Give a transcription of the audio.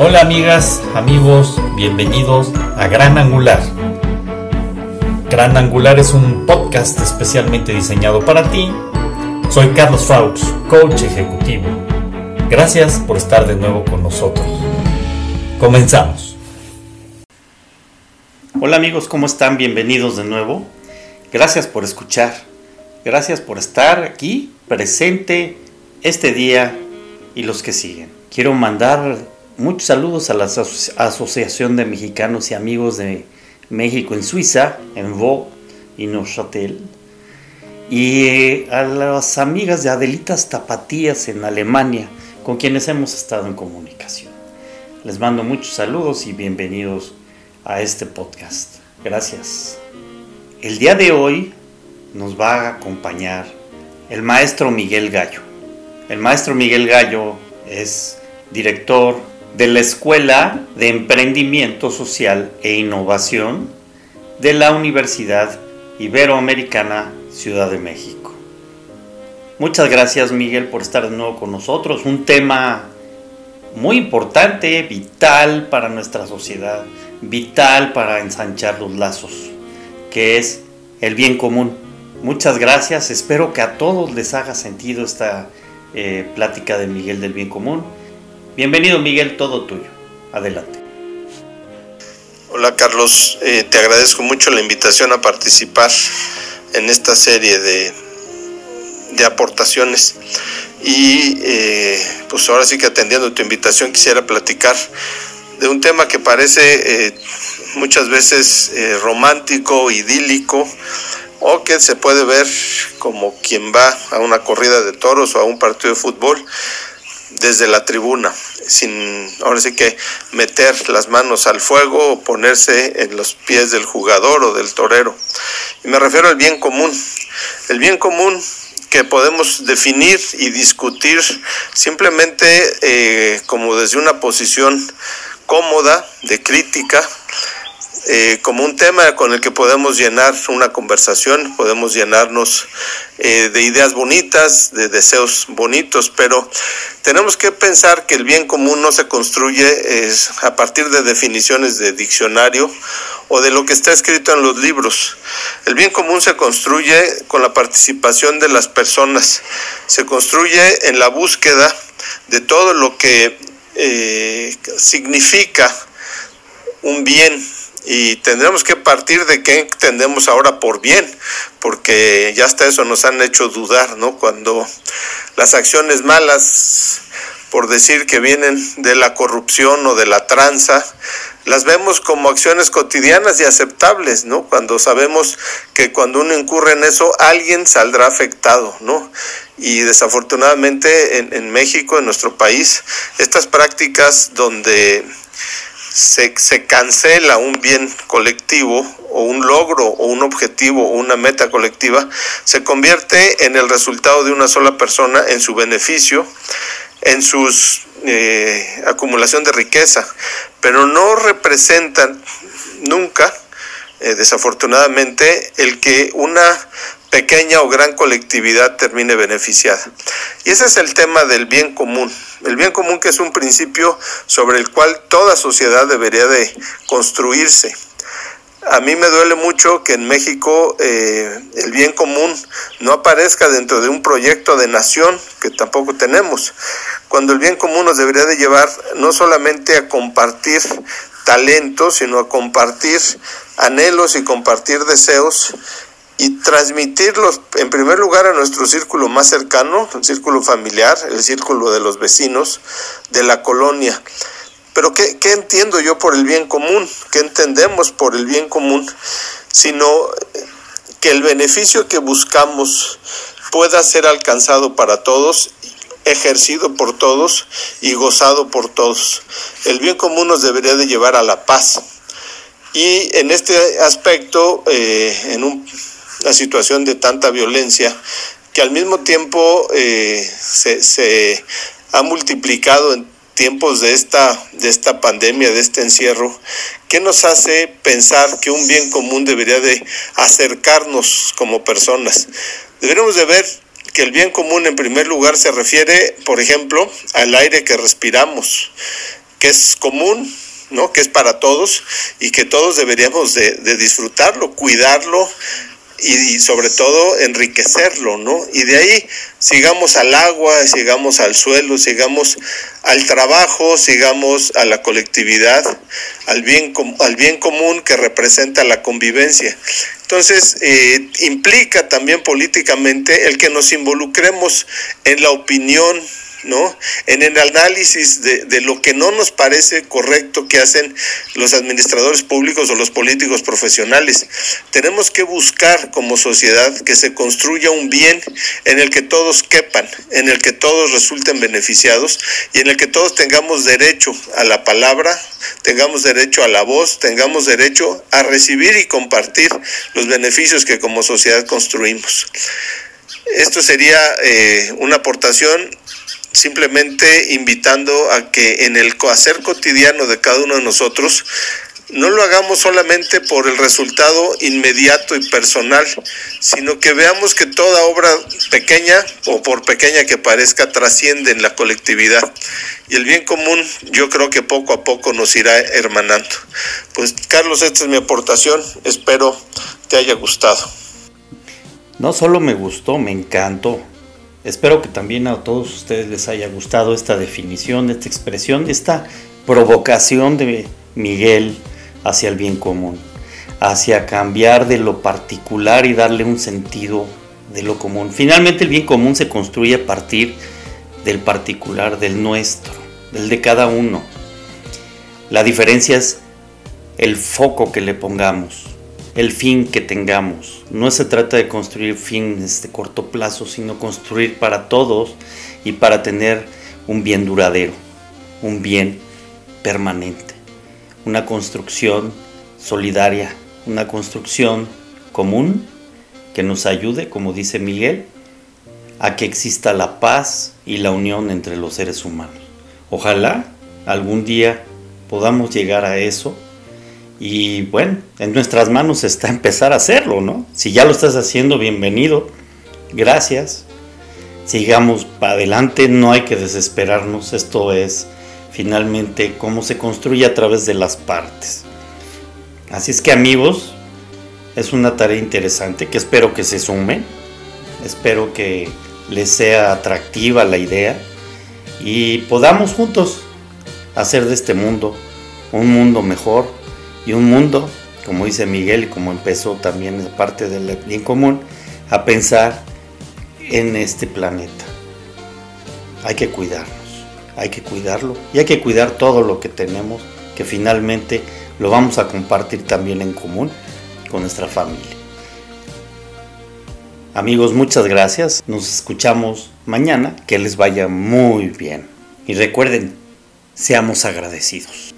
Hola amigas, amigos, bienvenidos a Gran Angular. Gran Angular es un podcast especialmente diseñado para ti. Soy Carlos Faux, coach ejecutivo. Gracias por estar de nuevo con nosotros. Comenzamos. Hola amigos, ¿cómo están? Bienvenidos de nuevo. Gracias por escuchar. Gracias por estar aquí presente este día y los que siguen. Quiero mandar muchos saludos a la Asociación de Mexicanos y Amigos de México en Suiza, en Vaux y Neuchâtel. Y eh, a las amigas de Adelitas Tapatías en Alemania, con quienes hemos estado en comunicación. Les mando muchos saludos y bienvenidos a este podcast. Gracias. El día de hoy nos va a acompañar el maestro Miguel Gallo. El maestro Miguel Gallo es director de la Escuela de Emprendimiento Social e Innovación de la Universidad Iberoamericana Ciudad de México. Muchas gracias Miguel por estar de nuevo con nosotros. Un tema muy importante, vital para nuestra sociedad, vital para ensanchar los lazos, que es el bien común. Muchas gracias, espero que a todos les haga sentido esta eh, plática de Miguel del bien común Bienvenido Miguel, todo tuyo. Adelante. Hola Carlos, eh, te agradezco mucho la invitación a participar en esta serie de, de aportaciones. Y eh, pues ahora sí que atendiendo tu invitación quisiera platicar de un tema que parece eh, muchas veces romántico, idílico, o que se puede ver como quien va a una corrida de toros o a un partido de fútbol desde la tribuna, sin ahora sí que meter las manos al fuego o ponerse en los pies del jugador o del torero. Y me refiero al bien común. El bien común que podemos definir y discutir simplemente eh, como desde una posición cómoda de crítica eh, como un tema con el que podemos llenar una conversación, podemos llenarnos eh, de ideas bonitas, de deseos bonitos, pero tenemos que pensar que el bien común no se construye es a partir de definiciones de diccionario o de lo que está escrito en los libros. El bien común se construye con la participación de las personas, se construye en la búsqueda de todo lo que eh, significa un bien y tendremos que partir de qué entendemos ahora por bien, porque ya hasta eso nos han hecho dudar, ¿no? Cuando las acciones malas, por decir que vienen de la corrupción o de la tranza, las vemos como acciones cotidianas y aceptables, ¿no? Cuando sabemos que cuando uno incurre en eso, alguien saldrá afectado, ¿no? Y desafortunadamente en, en México, en nuestro país, estas prácticas donde se, se, cancela un bien colectivo o un logro o un objetivo o una meta colectiva, se convierte en el resultado de una sola persona, en su beneficio, en su eh, acumulación de riqueza, pero no representan nunca, eh, desafortunadamente, el que una pequeña o gran colectividad termine beneficiada. Y ese es el tema del bien común. El bien común que es un principio sobre el cual toda sociedad debería de construirse. A mí me duele mucho que en México eh, el bien común no aparezca dentro de un proyecto de nación que tampoco tenemos, cuando el bien común nos debería de llevar no solamente a compartir talentos, sino a compartir anhelos y compartir deseos y transmitirlos en primer lugar a nuestro círculo más cercano, el círculo familiar, el círculo de los vecinos, de la colonia. Pero ¿qué, entiendo yo por el bien común? ¿Qué entendemos por el bien común? Sino que el beneficio que buscamos pueda ser alcanzado para todos ejercido por todos y gozado por todos. El bien común nos debería de llevar a la paz. Y en este aspecto, eh, en un la situación de tanta violencia que al mismo tiempo eh, se, se, ha multiplicado en tiempos de esta, de esta pandemia, de este encierro, ¿qué nos hace pensar que un bien común debería de acercarnos como personas? Deberíamos de ver que el bien común en primer lugar se refiere, por ejemplo, al aire que respiramos, que es común, ¿no? que es para todos y que todos deberíamos de, de disfrutarlo, cuidarlo, y, sobre todo enriquecerlo, ¿no? Y de ahí sigamos al agua, sigamos al suelo, sigamos al trabajo, sigamos a la colectividad, al bien, al bien común que representa la convivencia. Entonces, eh, implica también políticamente el que nos involucremos en la opinión ¿no? En el análisis de, lo que no nos parece correcto que hacen los administradores públicos o los políticos profesionales. Tenemos que buscar como sociedad que se construya un bien en el que todos quepan, en el que todos resulten beneficiados y en el que todos tengamos derecho a la palabra, tengamos derecho a la voz, tengamos derecho a recibir y compartir los beneficios que como sociedad construimos. Esto sería eh, una aportación simplemente invitando a que en el hacer cotidiano de cada uno de nosotros no lo hagamos solamente por el resultado inmediato y personal, sino que veamos que toda obra pequeña, o por pequeña que parezca, trasciende en la colectividad. Y el bien común yo creo que poco a poco nos irá hermanando. Pues Carlos, esta es mi aportación, espero te haya gustado. No solo me gustó, me encantó. Espero que también a todos ustedes les haya gustado esta definición, esta expresión, esta provocación de Miguel hacia el bien común, hacia cambiar de lo particular y darle un sentido de lo común. Finalmente el bien común se construye a partir del particular, del nuestro, del de cada uno. La diferencia es el foco que le pongamos el fin que tengamos. No se trata de construir fines de corto plazo, sino construir para todos y para tener un bien duradero, un bien permanente, una construcción solidaria, una construcción común que nos ayude, como dice Miguel, a que exista la paz y la unión entre los seres humanos. Ojalá algún día podamos llegar a eso y bueno, en nuestras manos está empezar a hacerlo, ¿no? Si ya lo estás haciendo, bienvenido. Gracias. Sigamos para adelante, no hay que desesperarnos. Esto es finalmente cómo se construye a través de las partes. Así es que amigos, es una tarea interesante que espero que se sumen. Espero que les sea atractiva la idea y podamos juntos hacer de este mundo un mundo mejor y un mundo, como dice Miguel y como empezó también parte del bien común, a pensar en este planeta. Hay que cuidarnos, hay que cuidarlo y hay que cuidar todo lo que tenemos, que finalmente lo vamos a compartir también en común con nuestra familia. Amigos, muchas gracias. Nos escuchamos mañana. Que les vaya muy bien. Y recuerden, seamos agradecidos.